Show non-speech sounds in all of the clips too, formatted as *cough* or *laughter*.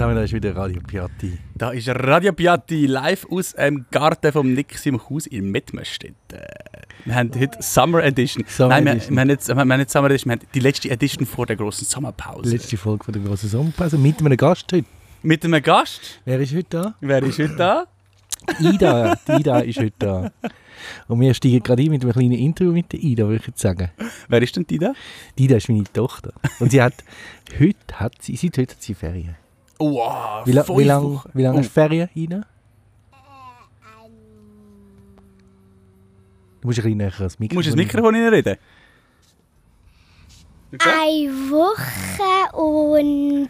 Zusammen, da ist wieder Radio Piatti. Da ist Radio Piatti live aus dem Garten vom Nick im Haus in Mettmerstedt. Wir haben heute Summer Edition. Summer Nein, wir, Edition. wir, haben nicht, wir haben nicht Summer Edition, wir haben die letzte Edition vor der großen Die Sommerpause. letzte Folge von der großen Sommerpause mit einem Gast heute. Mit einem Gast. Wer ist heute da? Wer ist heute da? Die Ida. Die Ida ist heute da. Und wir steigen gerade ein mit einem kleinen Interview mit der Ida, würde ich jetzt sagen. Wer ist denn die da? Die Ida ist meine Tochter. Und sie hat, heute hat sie, seit heute hat sie Ferien. Wow, Wie, la, wie lange wie lang Oh. du Ferien, Ida? Du musst ein bisschen näher ans Du Mikrofon. musst ins Mikrofon reinreden. Eine Woche und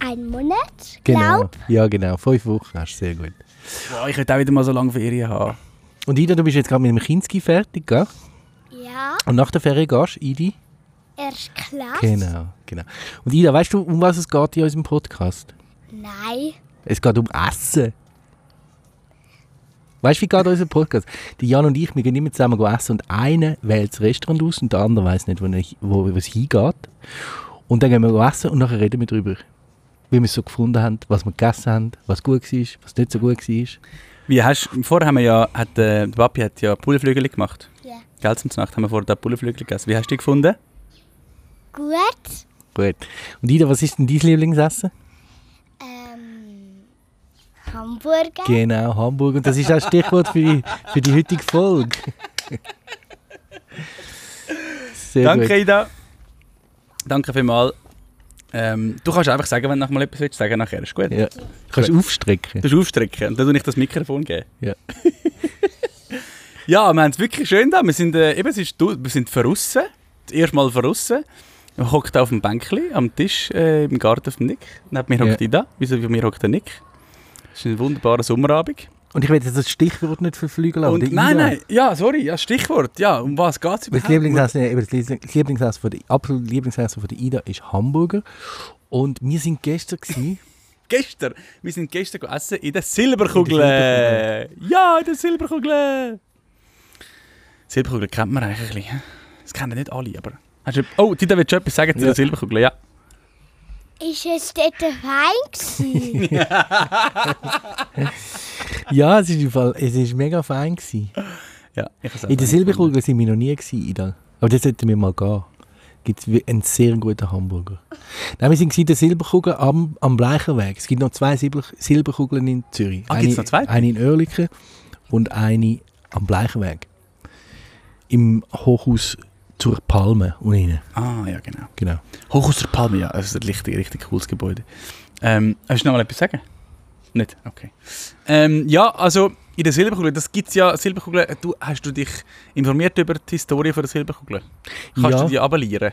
ein Monat, Genau. glaub. Ja, genau. Fünf Wochen hast du sehr gut. Wow, ich könnte auch wieder mal so lange Ferien haben. Und Ida, du bist jetzt gerade mit dem Kinski fertig, gell? Ja, Und nach der Ferien gehst du, Idi? Erst Klasse. Genau, genau. Und Ida, weißt du, um was es geht in unserem Podcast? Nein. Es geht um Essen. Weißt du, wie geht unser Podcast? Die Jan und ich, wir gehen immer zusammen essen und einer wählt das Restaurant aus und der andere weiß nicht, wo, wo, wo es hingeht. Und dann gehen wir essen und nachher reden wir darüber, wie wir es so gefunden haben, was wir gegessen haben, was gut war, was nicht so gut war. Wie hast, vorher haben wir ja, hat, äh, der Papi hat ja Pulleflügel gemacht. Ja. Gell, zum Nacht haben wir vorher da Pulleflügel gegessen. Wie hast du die gefunden? Gut. Gut. Und Ida, was ist denn dein Lieblingsessen? Ähm, Hamburger. Genau, Hamburg. Und das ist auch das Stichwort für die, für die heutige Folge. Sehr Danke, gut. Ida. Danke vielmals. Ähm, du kannst einfach sagen, wenn du noch mal etwas willst, sagen nachher. Ist gut. Ja. Du kannst aufstrecken. Du kannst aufstrecken und dann tue ich das Mikrofon geben. Ja. *laughs* Ja, wir haben es wirklich schön da. Wir sind, äh, eben, es ist, du- wir sind verrissen. Das erste Mal verrissen. Wir hocken auf dem Bänkli am Tisch äh, im Garten vom Nick. Neben mir Ja. hockt Ida. Wieso wie mir hockt der Nick? Es ist ein wunderbarer Sommerabend. Und ich will jetzt das Stichwort nicht verflügeln. aber Und, nein, nein, ja, sorry, ja, Stichwort. Ja, um was geht es Das überhaupt? Lieblingsessen, das Lies- das Lieblingsessen von der, absolute Lieblingsessen von der Ida ist Hamburger. Und wir sind gestern gewesen, *laughs* Gestern, wir sind gestern gegessen in der Silberkugel. Ja, in der Silberkugel. Silberkugel kennt man eigentlich ein bisschen. Das kennen nicht alle, aber... Hast du, oh, Tita, willst du etwas sagen zu Ja. der Silberkugel? Ja. Ist es dort fein *laughs* ja, es ist, im Fall, es ist mega fein gewesen. ja In der Silberkugel sind wir noch nie gewesen, Ida. Aber das sollten wir mal gehen. Gibt es einen sehr guten Hamburger. Nein, wir sind in der Silberkugel am, am Bleicherweg. Es gibt noch zwei Silber, Silberkugeln in Zürich. Ah, gibt's noch zwei? Eine in Oerlikon und eine am Bleicherweg. Im Hochhaus zur Palme unten. Ah, ja, genau. Genau. Hoch aus der Palme, ja. Das ist ein richtig, richtig cooles Gebäude. Ähm, hast du noch mal etwas sagen? Nicht? Okay. Ähm, ja, also in der Silberkugel, das gibt es ja, Silberkugel, du, hast du dich informiert über die Historie von der Silberkugel? Kannst Ja. du die abonnieren?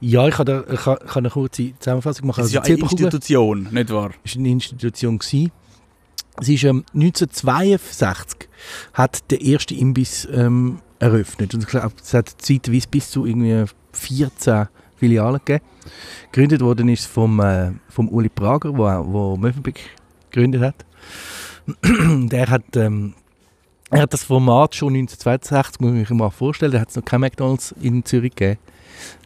Ja, ich kann, da, ich kann, eine kurze Zusammenfassung machen. Das ist ja Also, die eine Institution, nicht wahr? ist eine Institution. Gewesen. Sie ist ähm, 1962 hat der erste Imbiss ähm, eröffnet. Und es hat zeitweise bis zu irgendwie 14 Filialen gegeben. Gegründet worden ist vom, äh, vom Uli Prager, wo, wo Mövenpick gegründet hat. *clears throat* der hat, ähm, er hat das Format schon 1962, muss ich mir mal vorstellen, da hat es noch kein McDonalds in Zürich gegeben.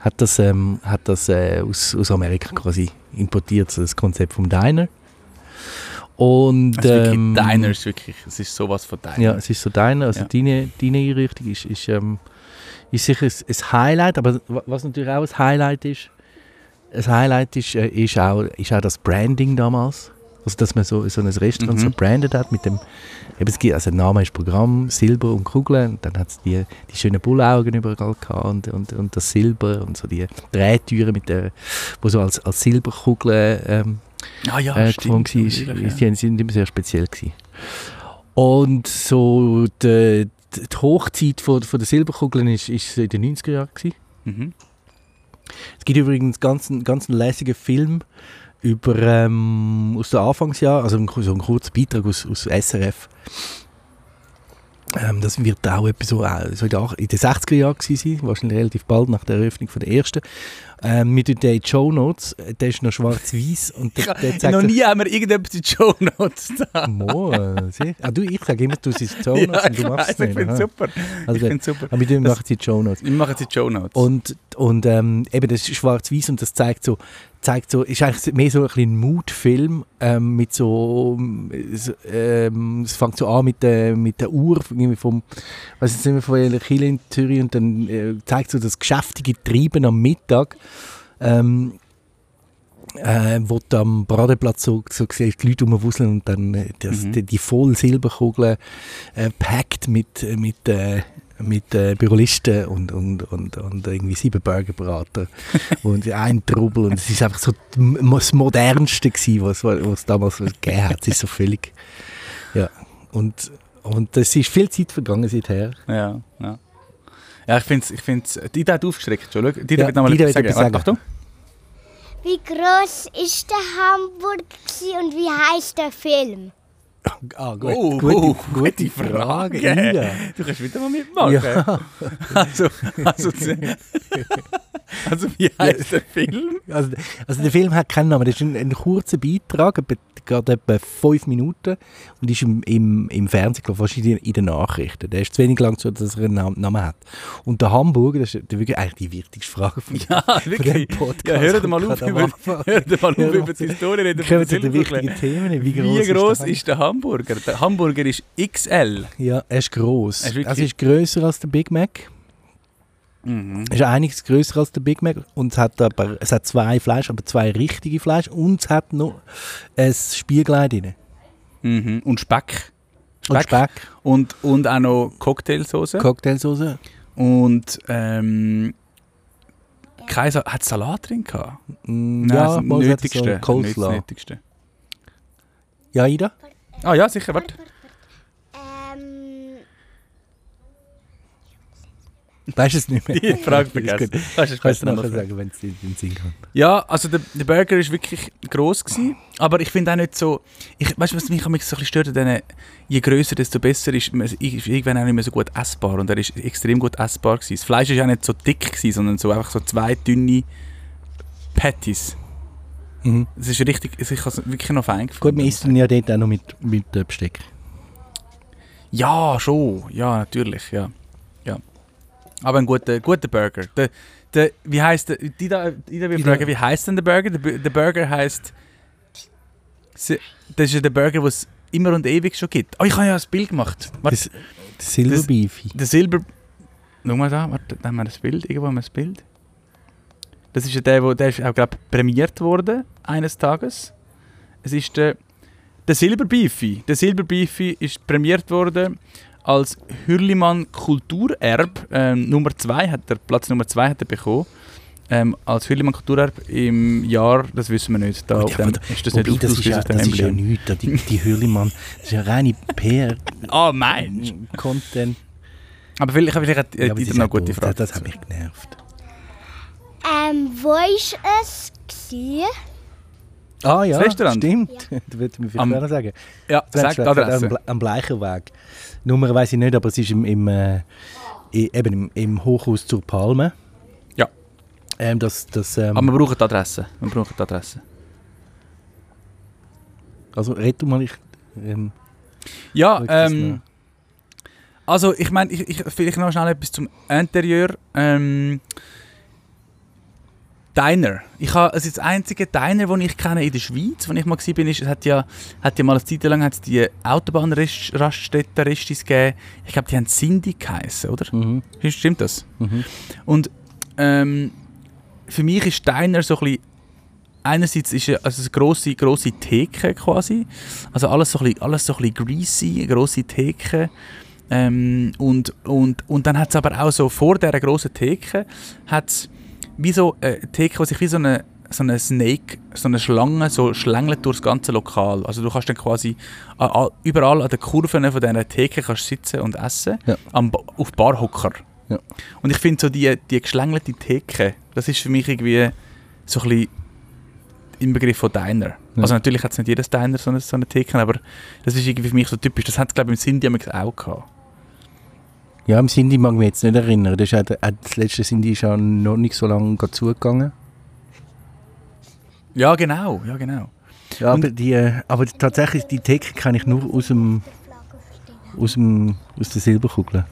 Hat das, ähm, hat das äh, aus, aus Amerika quasi importiert, das Konzept vom Diner. Und, Also ähm, Diner ist wirklich, es ist sowas von Diner. ja, es ist so deine, also Ja. deine, deine Einrichtung ist, ist, ähm, ist sicher ein, ein Highlight, aber wa- was natürlich auch ein Highlight ist, ein Highlight ist, äh, ist, auch, ist auch das Branding damals. Also, dass man so, so ein Restaurant Mhm. so brandet hat mit dem, eben, es gibt, also der Name ist Programm, Silber und Kugeln, und dann hat es die, die schönen Bullaugen überall gehabt und, und, und das Silber und so die Drehtüren mit der, wo so als, als Silberkugeln ähm, Ah ja, äh, stimmt. war. natürlich, Die sind immer sehr speziell. Gewesen. Und so die, die Hochzeit von, von der Silberkugeln ist, ist so in den 90er Jahren. Gewesen. ja. Mhm. Es gibt übrigens ganz, einen- ganz einen lässigen Film über, ähm, aus den Anfangsjahren, also so ein kurzer Beitrag aus, aus SRF. Ähm, das wird auch etwa so, äh, in, den ach- in den 60er Jahren gewesen sein, wahrscheinlich relativ bald nach der Eröffnung von der ersten. Ähm, wir tun den Show Notes, äh, der ist noch schwarz-weiß und der, der zeigt Noch nie haben wir irgendetwas in Show Notes da. Mo, sieh. ah, du, ich sage immer, du sie die Show *laughs* Notes und ich du machst es ich finde super. Also ich finde super. Aber wir Das- machen sie Show Notes. Wir machen die Show Notes. Und, und ähm, eben, das ist schwarz-weiß und das zeigt so, zeigt so, ist eigentlich mehr so ein ein Mutfilm ähm, mit so, ähm, es fängt so an mit der, mit der Uhr irgendwie vom, was jetzt sind wir von einer Kirche in Zürich und dann äh, zeigt so das geschäftige Treiben am Mittag. Ähm, äh, wo du am Bradeplatz so, so siehst, die Leute rumwuseln und dann äh, das, Mhm. die, die voll Silberkugeln äh, packt mit, äh, mit, äh, mit äh, Bürolisten und, und, und, und irgendwie sieben Burgerbraten *laughs* und ein Trubel und es ist einfach so das Modernste gewesen, was, was es damals gegeben hat. Es ist so völlig, ja, und, und es ist viel Zeit vergangen seither. Ja, ja. Ja, ich finde es, ich find's, die Idee hat aufgeschreckt schon. Die Ja, wird nochmal Dida etwas sagen. etwas Achtung. Wie groß ist der Hamburg und wie heißt der Film? Ah, gut, Oh, gute, oh, gute gute Frage. Frage. Ja. Du kannst wieder mal mitmachen. Ja. *laughs* Also, also, *laughs* also, wie heißt der Film? Also, also der Film hat keinen Namen, das ist ein, ein kurzer Beitrag, gerade etwa fünf Minuten und ist im, im, im Fernsehen, glaube fast in, den- in den Nachrichten. Der ist zu wenig lang, so, dass er einen Nam- Namen hat. Und der Hamburger, das ist wirklich eigentlich die wichtigste Frage von, *laughs* Ja, von wirklich. dem Podcast. Ja, hört mal auf, über, *laughs* hört mal auf über die Historie reden. von Kommen zu den wichtigen Themen. Wie groß, Wie groß der ist der Hamburger? Der Hamburger ist XL. Ja, er ist gross. Er ist also ist grösser als der Big Mac. Mhm. Ist einiges grösser als der Big Mac und es hat aber es hat zwei Fleisch, aber zwei richtige Fleisch und es hat noch ein Spiegelei drin. Mhm. Und Speck. Und Speck, Und, und auch noch Cocktailsoße. Cocktailsoße. und ähm, kein Sa hat Salat drin gehabt? Mm, Nein, ja, das Nötigste. So Coleslaw. Das Nötigste. Ja, Ida? Ah ja, sicher, warte. Weißt du es nicht mehr? Die Frage vergessen. Kannst du besser nachher sagen, wenn es in den Sinn kommt. Ja, also der, der Burger ist wirklich gross gewesen, aber ich finde auch nicht so, ich, weißt du, was mich so ein bisschen stört, diesen, je grösser, desto besser ist, man- ist irgendwann auch nicht mehr so gut essbar und er ist extrem gut essbar gewesen. Das Fleisch ist auch nicht so dick gewesen, sondern so einfach so zwei dünne Patties. Mhm. Es ist richtig, ich habe es wirklich noch fein gefunden. Gut, wir essen ja dort auch noch mit, mit Besteck. Ja, schon. Ja, natürlich, ja. Aber ein guter, guter Burger. Der, der, wie heißt der, die da, die da fragen, wie heißt denn der Burger? Der, Bu- der Burger heißt, das ist ja der Burger, den es immer und ewig schon gibt. Oh, ich habe ja ein Bild gemacht. Warte, Das, das Silberbeefy. der Silber... Schau mal da, warte, da haben wir das Bild. Irgendwo haben wir das Bild. Das ist ja der, wo, der ist auch, glaube prämiert worden, eines Tages. Es ist der, der Silberbeefy. Der Silberbeefy ist prämiert worden als Hürlimann Kulturerb. Ähm, Nummer 2 hat er, Platz Nummer 2 hat er bekommen. Ähm, als Hürlimann Kulturerb im Jahr, das wissen wir nicht. Da ja, dem, aber ist das Wobei, nicht das, ist ja, das ist ja nichts. Die, die Hürlimann, das ist ja reine *laughs* Ah, Mensch! PR-Content. Aber vielleicht, vielleicht hat äh, Ja, noch ja eine gute gut. Frage. Das, hat mich genervt. ähm, wo ist es gewesen? Ah ja, Das Restaurant? stimmt. *laughs* das würde mir Am- vielleicht auch sagen. Ja, sag die Am, Adresse. Ble- am Bleicherweg. Nummer weiß ich nicht, aber es ist im, im, äh, eben im, im Hochhaus zur Palme. Ja. Ähm, das, das, ähm, Aber wir brauchen die Adresse. Wir brauchen die Adresse. also red du mal, ich... Ähm, Ja, ähm, also ich meine, ich, ich, vielleicht noch schnell etwas zum Interieur. Ähm, Diner. Ich habe, also das einzige Diner, das ich kenne in der Schweiz, wo ich mal war, ist, es hat ja, hat ja mal eine Zeit lang hat's die Autobahnraststätten Restis gegeben. Ich glaube, die haben Cindy geheißen, oder? mhm, Stimmt das? mhm. Und ähm, für mich ist Diner so ein bisschen einerseits ist es also eine grosse, grosse Theke quasi, also alles so ein bisschen, alles so ein bisschen greasy, eine grosse Theke. Ähm, und, und, und dann hat es aber auch so vor dieser grossen Theke hat's wie so eine Theke, die sich wie so eine, so eine Snake, so eine Schlange so schlängelt durch das ganze Lokal. Also du kannst dann quasi überall an den Kurven von dieser Theke kannst sitzen und essen, Ja. am, auf Barhocker. Ja. Und ich finde so die, die geschlängelte Theke, das ist für mich irgendwie so ein bisschen im Begriff von Diner. Ja. Also natürlich hat es nicht jedes Diner so eine, so eine Theke, aber das ist irgendwie für mich so typisch. Das hat es glaube ich im Cindy auch gehabt. Ja, im Cindy mag ich mich jetzt nicht erinnern. Das, ist auch, der- auch das letzte Cindy ist ja noch nicht so lange zugegangen. Ja, genau, ja, genau. Ja, aber, die, äh, aber tatsächlich, die Theke kenne ich nur aus dem, aus dem, aus der Silberkugel.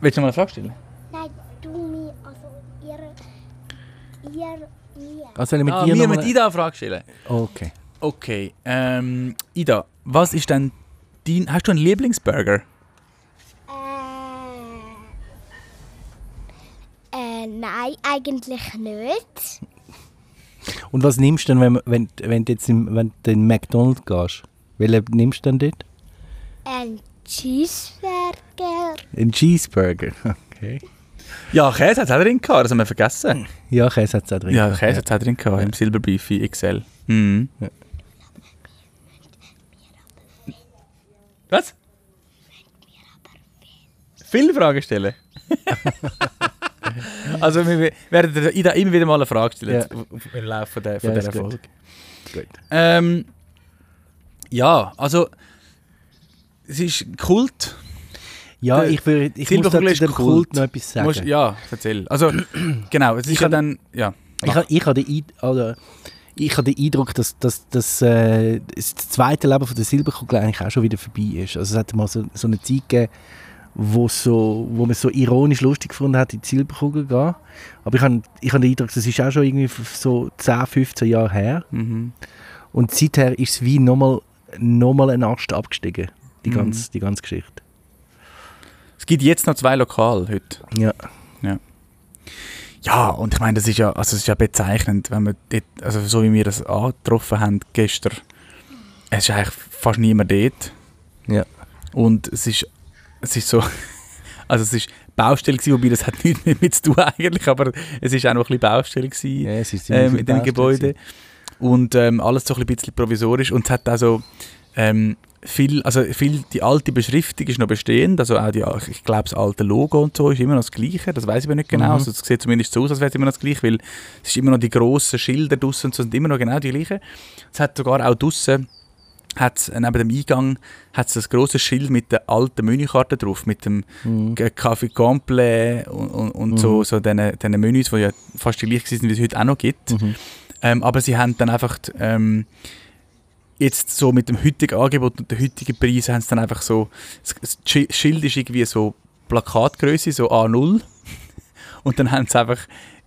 Willst du noch mal eine Frage stellen? Nein, du mir, also ihr, ihr, mir. Also wenn ich mit Ah, dir wir noch mit Ida eine Frage stellen. Okay. Okay, ähm, Ida, was ist denn dein, hast du einen Lieblingsburger? Nein, eigentlich nicht. Und was nimmst du denn, wenn, wenn, wenn du jetzt im, wenn du in McDonald's gehst? Welchen nimmst du denn dort? Ein Cheeseburger. Ein Cheeseburger. *laughs* Okay. Ja, Käse hat es auch drin gehabt, das haben wir vergessen. Ja, Käse hat es auch drin. Ja, Käse hat es auch drin gehabt, im Silberbeefy XL. Mhm. Ja. Was? Viele Fragen stellen. *laughs* *laughs* also wir werden Ida immer wieder mal eine Frage stellen Ja. im Laufe der, von Ja, dieser. Folge. Gut. Ähm, ja, also es ist Kult. Ja, Der ich, würde, ich muss Silberkugel da ist zu dem Kult. Kult noch etwas sagen. Musst, ja, erzähl. Also *clears throat* genau, es ist Ich ja dann ja. Ich, ha- ich habe den, oder, ich habe den Eindruck, dass, dass, dass äh, das zweite Leben von der Silberkugel eigentlich auch schon wieder vorbei ist. Also es hat mal so, so eine Zeit gegeben, wo, so, wo man so ironisch lustig gefunden hat, in die Silberkugel gehen. Aber ich habe, ich habe den Eindruck, das ist auch schon irgendwie so 10, 15 Jahre her. Mhm. Und seither ist es wie nochmal noch mal ein Ast abgestiegen, die Mhm. ganze, die ganze Geschichte. Es gibt jetzt noch zwei Lokale heute. Ja. Ja, und ich meine, das ist ja, also es ist ja bezeichnend, wenn man dort, also so wie wir das angetroffen haben gestern, es ist eigentlich fast niemand dort. Ja. Und es ist, es ist so, *laughs* also es ist Baustelle gewesen, wobei das hat nichts mit, mit zu tun eigentlich, aber es ist auch noch ein bisschen Baustelle gewesen. ja ähm, in dem Baustelle Gebäude. Und ähm, alles so ein bisschen provisorisch. Und es hat also ähm, viel, also viel, die alte Beschriftung ist noch bestehend. Also auch die, ich glaube, das alte Logo und so ist immer noch das gleiche. Das weiß ich aber nicht genau. Mhm. Also es sieht zumindest so aus, als wäre es immer noch das gleiche, weil es ist immer noch die grossen Schilder draussen und so sind immer noch genau die gleichen. Es hat sogar auch draussen hat's, neben dem Eingang hat es ein grosses Schild mit der alten Menükarte drauf, mit dem Mhm. Café Complet und, und, und so, Mhm. so diesen, diesen Menüs, die ja fast die gleich sind, wie es heute auch noch gibt. Mhm. Ähm, aber sie haben dann einfach ähm, jetzt so mit dem heutigen Angebot und den heutigen Preisen haben sie dann einfach so, das das Schi- Schild ist irgendwie so Plakatgröße, so A0 *laughs* und dann haben sie einfach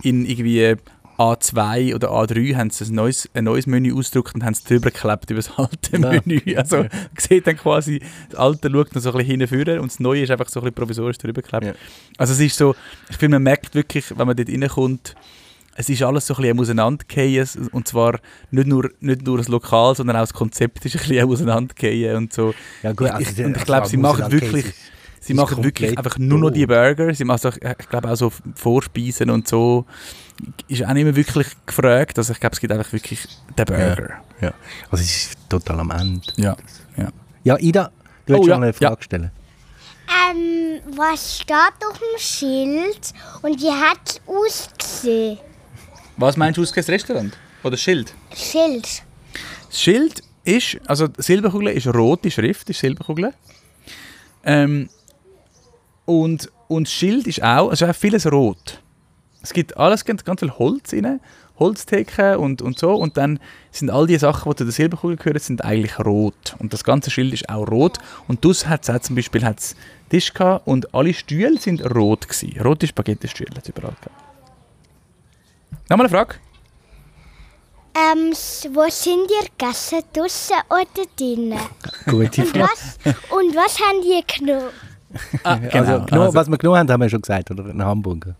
in irgendwie A2 oder A3 haben sie ein neues, ein neues Menü ausgedruckt und haben es drüber geklebt über das alte Ja. Menü. Also man sieht dann quasi, das alte schaut noch so ein bisschen hinführen und das neue ist einfach so ein bisschen provisorisch drüber geklebt. Ja. Also es ist so, ich finde, man merkt wirklich, wenn man dort reinkommt, es ist alles so ein bisschen am Auseinandergehen und zwar nicht nur, nicht nur das Lokal, sondern auch das Konzept ist ein bisschen am Auseinandergehen und so. Ja, gut, Ich- also, und ich also, glaube, sie machen wirklich- Sie machen wirklich einfach nur noch die. Burger. Sie machen, auch, ich glaube auch so Vorspeisen und so. Ist auch nicht mehr wirklich gefragt. Also ich glaube, es gibt einfach wirklich den Burger. Also es ist total am Ende. Ja. Ja, Ida, du Oh, willst ja, schon eine Frage stellen. Ähm, was steht auf dem Schild und wie hat es ausgesehen? Was meinst du aus das Restaurant? Oder Schild? Schild. Das Schild ist, also Silberkugel ist rote Schrift, ist Silberkugel. Ähm, und, und das Schild ist auch, also auch vieles rot. Es gibt alles, ganz, ganz viel Holz rein, Holztheken und, und so. Und dann sind all die Sachen, die zu der Silberkugel gehören, sind eigentlich rot. Und das ganze Schild ist auch rot. Und das hat es auch zum Beispiel hat's Tisch gehabt und alle Stühle sind rot gewesen. Rote Spaghetti-Stühle hat es überall gehabt. Nochmal eine Frage? Ähm, wo sind ihr gegessen? Draussen oder drinnen? *laughs* Gute Und Frage. was, und was haben die genommen? Ah, *laughs* Also, genommen, was wir genommen haben, haben wir schon gesagt, oder? Ein Hamburger.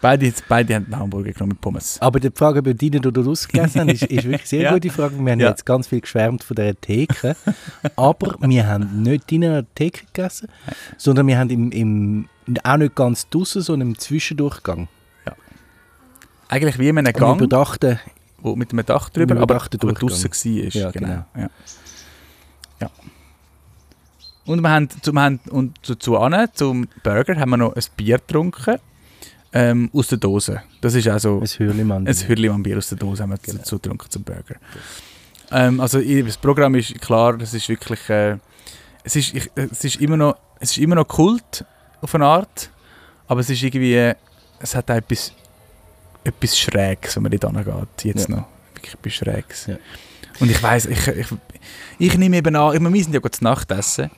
Beide, beide haben einen Hamburger genommen mit Pommes. Aber die Frage, ob wir drinnen oder draussen gegessen haben, *laughs* ist, ist wirklich eine sehr Ja. gute Frage. Wir haben Ja. jetzt ganz viel geschwärmt von dieser Theke. aber wir haben nicht drinnen an der Theke gegessen, sondern wir haben im, im, auch nicht ganz draussen, sondern im Zwischendurchgang. Eigentlich wie in einem Gang, überdachten wo mit einem Dach drüber, aber, aber draussen war. Ja, genau. Ja. Ja. Und wir haben, zu, wir haben und zu, zu Anne, zum Burger, haben wir noch ein Bier getrunken. Ähm, aus der Dose. Das ist also ein Hürlimann. ein Hürlimann-Bier aus der Dose haben wir dazu getrunken zum Burger. Ähm, also das Programm ist klar, das ist wirklich, äh, es, ist, ich, es, ist immer noch, es ist immer noch Kult auf eine Art, aber es ist irgendwie, es hat auch etwas, etwas Schräges, wenn man dort angeht, jetzt Ja. noch. wirklich etwas Schräges. Ja. Und ich weiss, ich, ich, ich nehme eben an, ich meine, wir sind ja gut zu Nacht essen.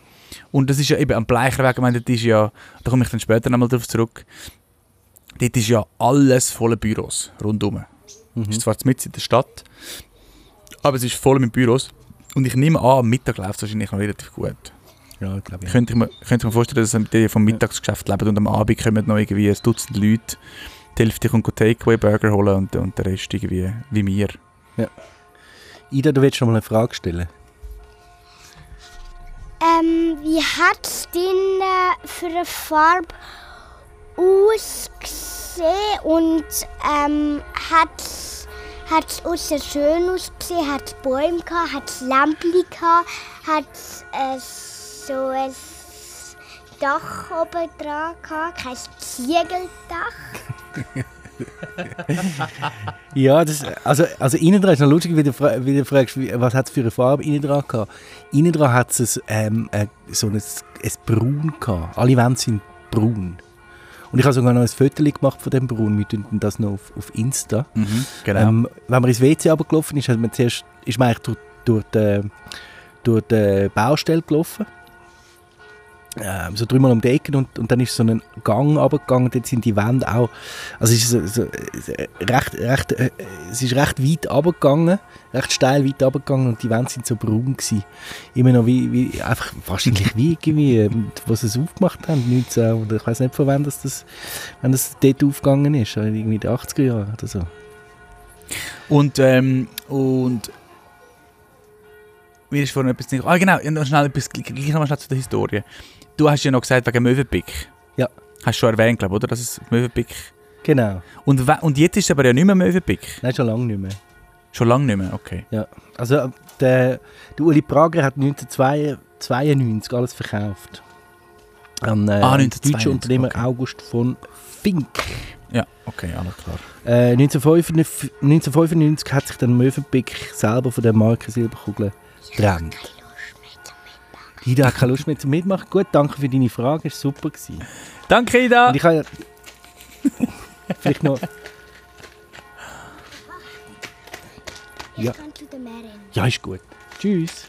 Und das ist ja eben am Bleicherweg, ich meine, das ist ja, da komme ich dann später nochmal drauf zurück, dort ist ja alles voller Büros rundum. Mhm. ist zwar mitten in der Stadt, aber es ist voll mit Büros. Und ich nehme an, am Mittag läuft es wahrscheinlich noch relativ gut. Ja, glaube ich. Könnte ich mir, könnte ich mir vorstellen, dass die vom Mittagsgeschäft leben und am Abend kommen noch irgendwie ein Dutzend Leute, die Hälfte kommt Takeaway-Burger holen und, und der Rest irgendwie wie mir. Ida, du willst noch mal eine Frage stellen? Ähm, wie hat denn äh, für eine Farbe ausgesehen und ähm, hat es außer schön ausgesehen, hat es Bäume gehabt, hat es Lämpchen gehabt, hat es äh, so ein Dach oben dran gehabt, kein Ziegeldach. *laughs* Ja, das, also, also innen dran ist noch lustig, wie du, wie du fragst, was hat es für eine Farbe innen dran gehabt. Innen dran hat es ähm, äh, so ein, ein Braun gehabt. Alle Wände sind braun. Und ich habe sogar noch ein Foto gemacht von dem Braun. Wir tun das noch auf, auf Insta. Genau. Ähm, wenn man ins WC runtergelaufen ist, hat man zuerst, ist man eigentlich durch, durch, die, durch die Baustelle gelaufen. Ähm, so dreimal um die Ecke und, und dann ist so ein Gang runtergegangen, dort sind die Wände auch, also es ist so, so, äh, recht, recht, äh, es ist recht weit runtergegangen, recht steil weit runtergegangen und die Wände sind so braun gewesen. Immer noch wie, wie einfach wahrscheinlich wie irgendwie, ähm, was sie es aufgemacht haben, 19, oder ich weiß nicht von wann das, das, das dort aufgegangen ist, irgendwie in den 80er Jahren oder so. Und, ähm, und mir ist vorhin etwas nicht... Ah, genau, noch schnell etwas, gleich noch mal schnell zu der Historie. Du hast ja noch gesagt, wegen Möwenpick. Ja. Hast du schon erwähnt, glaube oder? Dass es Möwenpick... Genau, Und, und jetzt ist es aber ja nicht mehr Möwenpick. nein, schon lange nicht mehr. Schon lange nicht mehr, okay. Ja, also äh, der, der Uli Prager hat 1992 alles verkauft. An äh, Ah, den 1992, deutschen Unternehmer okay. August von Fink. Ja, okay, alles klar. Äh, 1995, 1995 hat sich dann Mövenpick selber von der Marke Silberkugel getrennt. Ida hat keine Lust mehr zum Mitmachen. Gut, danke für deine Frage, ist super gewesen. Danke, Ida! Und ich habe ja- vielleicht noch... Ja. Zu. Ja, ist gut. Tschüss.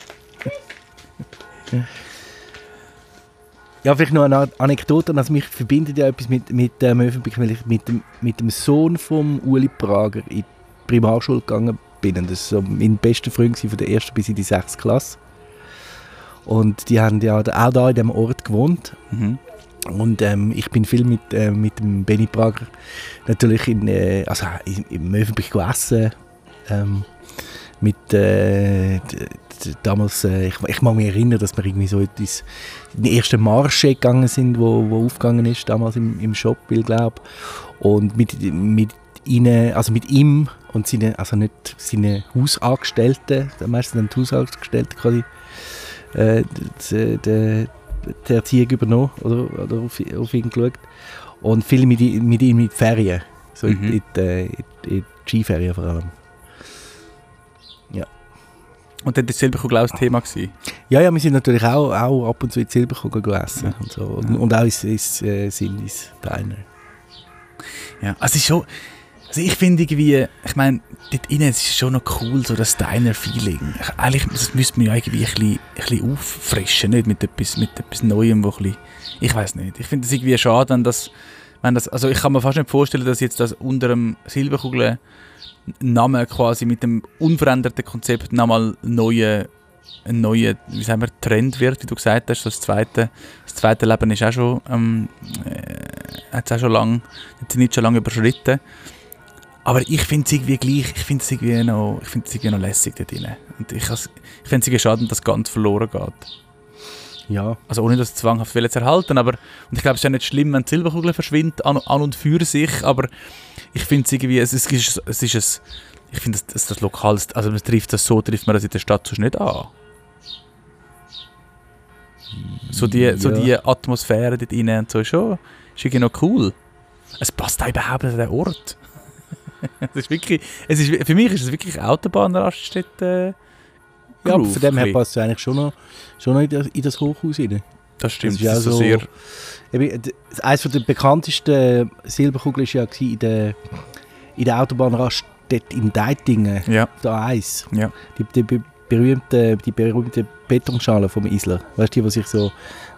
Ja, vielleicht noch eine Anekdote. Also mich verbindet ja etwas mit, mit äh, Mövenpick, weil ich mit dem, mit dem Sohn von Uli Prager in die Primarschule gegangen bin. Und das war so mein bester Freund von der ersten bis in die sechste Klasse. Und die haben ja auch da in diesem Ort gewohnt. Mhm. Und ähm, ich bin viel mit, äh, mit dem Benny Prager natürlich in, äh, also im Mövenpick gegessen. Ähm, mit äh, damals, äh, ich, ich mag mich erinnern, dass wir irgendwie so in die ersten Marsche gegangen sind, wo, wo aufgegangen ist, damals im, im Shop, ich glaube. Und mit, mit ihnen, also mit ihm und seinen, also nicht seine Hausangestellten, meistens dann die Hausangestellten quasi, äh, die, die, die Erziehung übernommen oder, oder auf, auf ihn geschaut. Und viel mit, mit ihm in die Ferien, so Mhm. in, in, die, in die Skiferien vor allem. Und dann war Silberkugel auch das Thema. Gewesen. Ja, ja, wir sind natürlich auch, auch ab und zu in gegessen Ja. und, so. und, und auch ins, ins äh, Sindis Diner. Ja, also es ist schon... Also ich finde irgendwie, ich meine, dort innen es ist schon noch cool, so das Diner-Feeling. Ich- Eigentlich das müsste man ja irgendwie ein bisschen, ein bisschen auffrischen, nicht mit etwas, mit etwas Neuem, wo ein bisschen, ich weiß nicht. Ich finde es irgendwie schade, wenn das, wenn das, also ich kann mir fast nicht vorstellen, dass jetzt das unter dem Silberkugel Namen quasi mit dem unveränderten Konzept nochmal neue ein neuer, wie sagen wir, Trend wird, wie du gesagt hast. Das zweite, das zweite Leben ist auch schon, ähm, äh, hat es auch schon lang, nicht schon lange überschritten. Aber ich finde es irgendwie gleich, ich finde es irgendwie noch, ich finde es irgendwie noch lässig dort drin. Und ich, has- ich finde es irgendwie schade, dass das ganz verloren geht. Ja, Also ohne das zwanghaft will zu erhalten, aber und ich glaube, es ist ja nicht schlimm, wenn die Silberkugel verschwindet an, an und für sich, aber ich finde es irgendwie, es ist, es ist ein, ich finde, das, das, Lokal, also man trifft das so, trifft man das in der Stadt sonst nicht an. So die, so Ja. die Atmosphäre dort rein und so ist schon, ist irgendwie noch cool. Es passt auch überhaupt nicht an den Ort. Es ist wirklich, es ist, für mich ist es wirklich Autobahnraststätte. ja aber von dem her passt es eigentlich schon noch, schon noch in, das, in das Hochhaus rein. Das stimmt, Das ist das ist so sehr... Eben, d- Eines der bekanntesten Silberkugeln war ja in der, in der Autobahnrast dort in Deitingen, Ja, da eins. ja. Die, die be- berühmte, die berühmte Betonschale vom Isler. Weißt du, die, die sich so,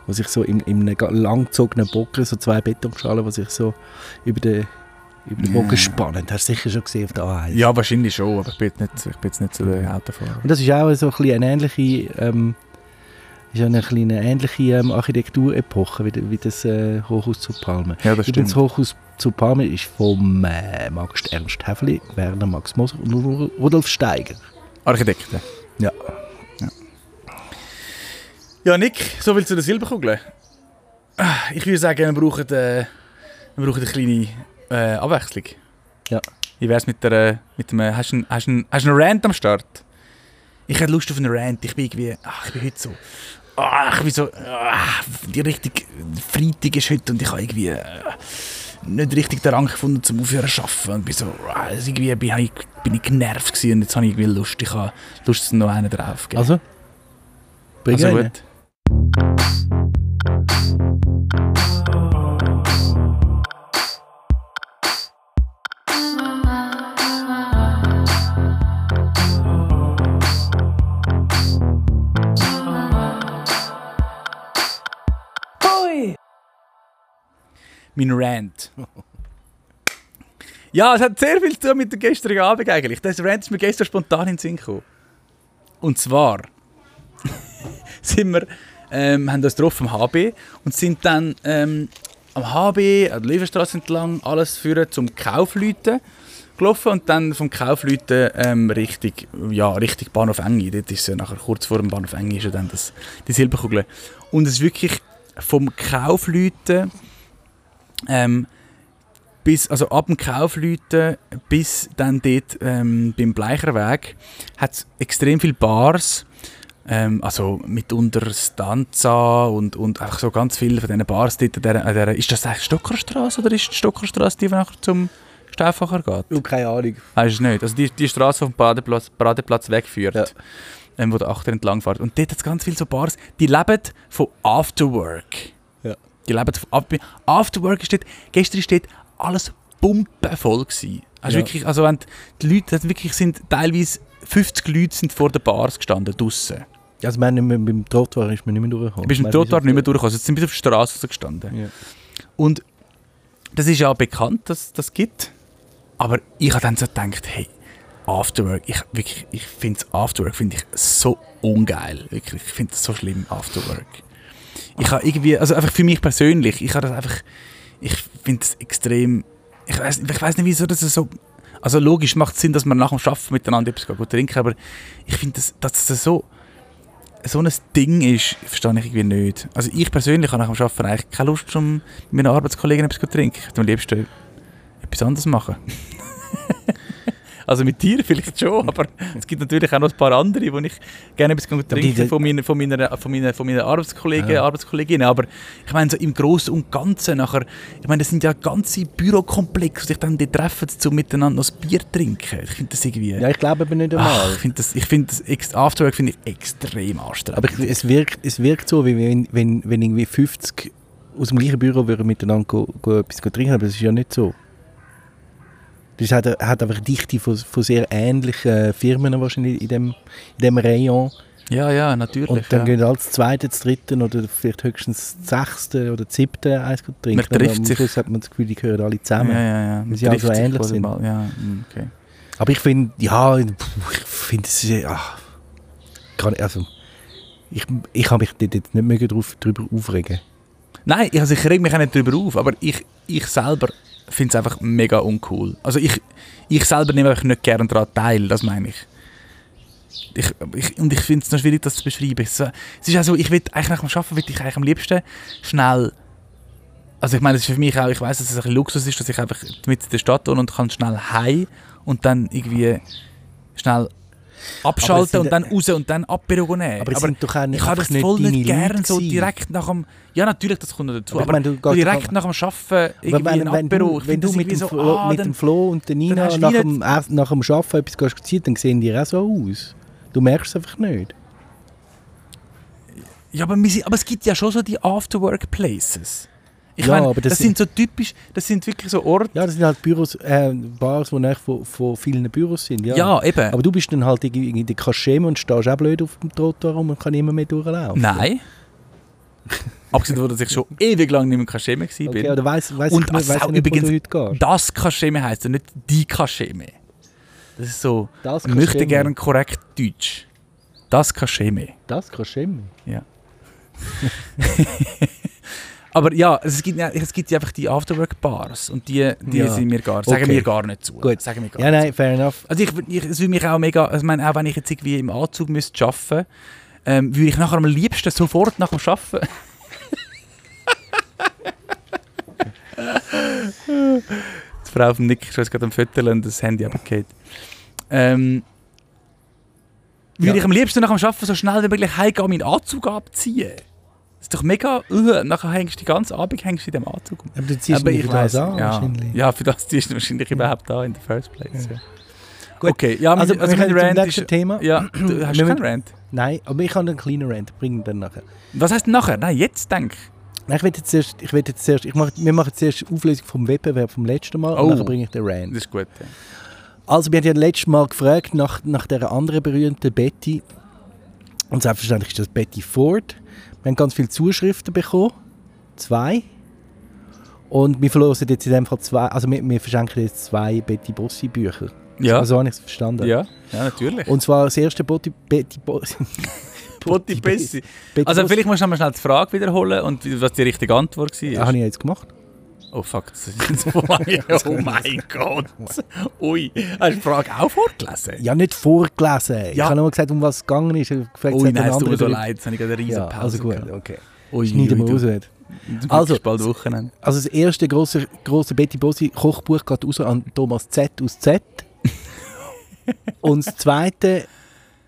wo sich so in, in einem langgezogenen Bogen, so zwei Betonschalen, die sich so über den, über den Bogen Ja. spannen. Hast du sicher schon gesehen auf der A1. Ja, wahrscheinlich schon, aber ich bin jetzt nicht, ich bin jetzt nicht so der Autofahrer. Und das ist auch so ein bisschen eine ähnliche, ähm, ist eine, kleine ähnliche ähm, Architekturepoche wie, wie das äh, Hochhaus zu Palmen. Ja, das Übrigens, das stimmt. Hochhaus zu Palmen ist vom äh, Max Ernst Häfli, Werner Max Moser und Ru- Rudolf Steiger. Architekten. Ja. Ja, Nick, so viel zu den Silberkugeln. Ah, Ich würde sagen, wir brauchen, äh, wir brauchen eine kleine äh, Abwechslung. Ja. Wie wär's mit der, mit dem, äh, hast du einen, hast einen, hast einen Rant am Start? Ich hätte Lust auf einen Rant. Ich bin irgendwie, ach, ich bin heute so, ah, ich bin so, ah, die richtig, Freitag ist heute und ich habe irgendwie äh, nicht richtig den Rang gefunden zum Aufhören zu arbeiten. Und bin so, also irgendwie bin ich, bin ich genervt gewesen und jetzt habe ich irgendwie Lust, ich habe Lust, noch einen drauf zu geben. Also? Bring Also einen. gut. Mein Rant. *laughs* Ja, es hat sehr viel zu tun mit dem gestrigen Abend eigentlich. Das Rant ist mir gestern spontan in den Sinn gekommen. Und zwar *laughs* sind wir, ähm, haben uns getroffen am HB und sind dann ähm, am HB, an der Löwenstraße entlang, alles führen zum Kaufleuten gelaufen und dann vom Kaufleuten ähm, Richtung, ja, Richtung Bahnhof Engi. Dort ist ja nachher kurz vor dem Bahnhof Engi ist dann das, die Silberkugel. Und es ist wirklich vom Kaufleuten ähm, bis, also ab dem Kaufleuten bis dann dort ähm, beim Bleicherweg hat es extrem viele Bars, ähm, also mitunter Stanza und, und einfach so ganz viele von diesen Bars dort an dieser, ist das eigentlich Stockerstraße oder ist die Stockerstraße die, nachher zum Stauffacher geht? Oh, keine Ahnung. Weißt du nicht? Also die, die Straße, die vom Paradeplatz, Paradeplatz wegführt, Ja. ähm, wo der Achter entlang fährt. Und dort hat es ganz viele so Bars, die leben von Afterwork. Die leben Af- Afterwork ist dort, gestern dort alles pumpenvoll gewesen. Also Ja. wirklich, also wenn die Leute das wirklich sind, teilweise 50 Leute sind vor den Bars gestanden, draussen. Also man, nicht mehr- beim Trottoir ist man nicht mehr durchgekommen. Du bist weiss Trottoir nicht mehr durchgekommen, jetzt sind wir auf der Straße gestanden. Ja. Und das ist ja bekannt, dass es das gibt. Aber ich habe dann so gedacht, hey, Afterwork, ich, wirklich, ich finde Afterwork finde ich so ungeil. Wirklich, ich finde das so schlimm, Afterwork. Ich habe irgendwie, also einfach für mich persönlich, ich habe das einfach, ich finde das extrem, ich weiß ich nicht, wieso das so, also logisch macht es Sinn, dass man nach dem Arbeiten miteinander etwas gut trinken aber ich finde, das, dass das so, so ein Ding ist, verstehe ich irgendwie nicht. Also ich persönlich habe nach dem Arbeiten eigentlich keine Lust, um mit meinen Arbeitskollegen etwas zu trinken. Ich würde am liebsten etwas anderes machen. *laughs* also mit dir *laughs* vielleicht schon, aber es gibt natürlich auch noch ein paar andere, wo ich gerne etwas die- trinken von meinen, von meiner, von meiner, von meinen Arbeitskollegen, Ja. Arbeitskolleginnen. Aber ich meine, so im Großen und Ganzen nachher, ich meine, das sind ja ganze Bürokomplexe, die sich dann dort treffen, um miteinander noch ein Bier zu trinken. Ich finde das irgendwie... Ja, ich glaube aber nicht einmal. Ach, ich finde das, ich find das Afterwork finde ich extrem anstrengend. Aber ich, es, wirkt, es wirkt so, wie wenn, wenn, wenn irgendwie 50 aus dem gleichen Büro würden miteinander go, go etwas trinken, aber das ist ja nicht so. Das hat, hat einfach Dichte von, von sehr ähnlichen Firmen wahrscheinlich in dem, in dem Rayon. ja, ja, natürlich. Und dann ja. gehen als zweite, das dritte oder vielleicht höchstens das sechste oder das siebte eins go trinken. Man trifft am sich. Schluss hat man das Gefühl, die gehören alle zusammen. Ja, ja, ja. Weil sie auch so ähnlich sind. Ja, mm, okay. Aber ich finde, ja, ich finde es ach, kann, also, ich, ich habe mich jetzt nicht mehr drauf, drüber aufregen. Nein, ich- also ich reg mich auch nicht darüber auf, aber ich, ich selber finde es einfach mega uncool. Also ich, ich selber nehme einfach nicht gerne daran teil, das meine ich. ich, ich und ich finde es noch schwierig, das zu beschreiben. Es, es ist also, ich will eigentlich nach dem Arbeiten will ich eigentlich am liebsten schnell also ich meine, das ist für mich auch, ich weiß, dass es ein Luxus ist, dass ich einfach mit in der Stadt wohne und kann schnell heim und dann irgendwie schnell abschalten und dann raus und dann Apero nehmen. Aber es sind doch auch nicht, ich habe das voll deine nicht gern so direkt nach dem. Ja, natürlich, das kommt noch dazu. Aber Aber, meine, du direkt nach dem Arbeiten irgendwie wenn, ein wenn, Apero. wenn du mit dem, so, Flo, ah, mit dann- dem Flo und der Nina nach wie dem, nach dem Arbeiten etwas gehst spazieren, dann sehen die auch so aus. Du merkst es einfach nicht. Ja, aber, wir aber es gibt ja schon so die After-Work-Places. Ich Ja, meine, aber das, das sind so typisch, das sind wirklich so Orte. Ja, das sind halt Büros, äh, Bars, die nicht von, von vielen Büros sind. Ja. Ja, eben. Aber du bist dann halt irgendwie in der Kaschemme und stehst auch blöd auf dem Trottoir rum und kann immer mehr durchlaufen. Nein. *laughs* Abgesehen davon, dass ich schon ewig lang nicht mehr Kaschemme war. Okay, oder weiss, weiss Und ich nicht, weiss auch ich nicht, übrigens. Das Kaschemme heisst ja nicht die Kaschemme. Das ist so, Das ich möchte gerne korrekt Deutsch. Das Kaschemme. Das Kaschemme. *laughs* Aber ja, es gibt, es gibt einfach die Afterwork-Bars und die, die Ja. sind mir gar, sagen Okay. mir gar nicht zu. Gut. Sagen mir gar Ja, nicht nein, fair enough. Also ich, ich, es würde mich auch mega, also ich meine, auch wenn ich jetzt irgendwie im Anzug müsste arbeiten, ähm, würde ich nachher am liebsten sofort nach dem Arbeiten *laughs* Die Frau vom Nick ist jetzt gerade am Viertel und das Handy abgeht. Ähm, würde Ja. ich am liebsten nach dem Arbeiten so schnell wie möglich heimgehen und meinen Anzug abziehen. Das ist doch mega, uh, nachher hängst du die ganze Abend hängst du in dem Anzug. Aber du ziehst Aber mich ich weiss, an, ja, wahrscheinlich. ja, für das ziehst du wahrscheinlich überhaupt da in the first place. Ja. Gut. Okay, ja, Also, also, wir mein Rant ist... Thema. Ja, *clears throat* du hast Wir keinen Rant. Nein, aber ich habe einen kleinen Rant, bringen wir dann nachher. Was heißt nachher? Nein, jetzt denk. Nein, ich will jetzt zuerst, ich will jetzt zuerst, ich mache, wir machen zuerst die Auflösung vom Wettbewerb vom letzten Mal Oh. und dann bringe ich den Rant. Das ist gut. Ja. Also, wir haben ja letztes Mal gefragt nach, nach der anderen berühmten Betty. Und selbstverständlich ist das Betty Ford. Wir haben ganz viele Zuschriften bekommen. Zwei. Und wir verlosen jetzt in dem Fall zwei, also wir, wir verschenken jetzt zwei Betty Bossi Bücher. Ja, Also habe ich es verstanden. ja, ja, natürlich. Und zwar das erste Betty, *laughs* Betty Bossi. Botti Bessi. Betty Also Bossi- vielleicht musst du noch mal schnell die Frage wiederholen und was die richtige Antwort Ja, war. habe ich jetzt gemacht. Oh fuck, das ist jetzt *laughs* so lange. Oh mein Gott. Ui, hast du die Frage auch vorgelesen? Ja, nicht vorgelesen. Ich Ja. habe nur gesagt, um was es gegangen ist. Ich gefragt, Ui, nein, es tut mir so leid, jetzt habe ich eine riesen Ja, Pause also gut, gehabt. okay. Ui, Schneiden wir raus. Also- bald Wochenende. Also das erste große, große Betty Bossi Kochbuch geht raus an Thomas Z aus Z. *laughs* Und das zweite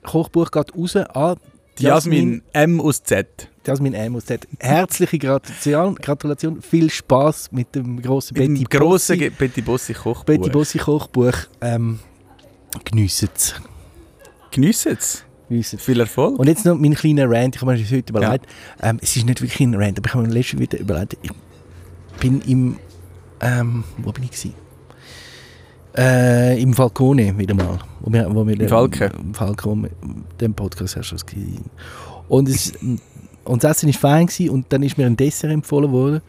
Kochbuch geht raus an Jasmin M aus Z. Jasmin M aus Z. Herzliche Gratulation, Gratulation, viel Spaß mit dem großen Mit Betty dem grossen Bossi, Betty Bossi Kochbuch. Betty Bossi Kochbuch. Ähm, geniessen es. Geniessen es. Viel Erfolg. Und jetzt noch mein kleiner Rant, ich habe mir das heute überlegt. Ähm, es ist nicht wirklich ein Rant, aber ich habe mir letztens wieder überlegt, ich bin im, ähm, wo bin ich gewesen? Äh, Im Falcone wieder mal. Wo wir, wo wir Im Falke? Im wir den Podcast hast du es gesehen. Und, es, und das Essen war fein gewesen, und dann ist mir ein Dessert empfohlen worden.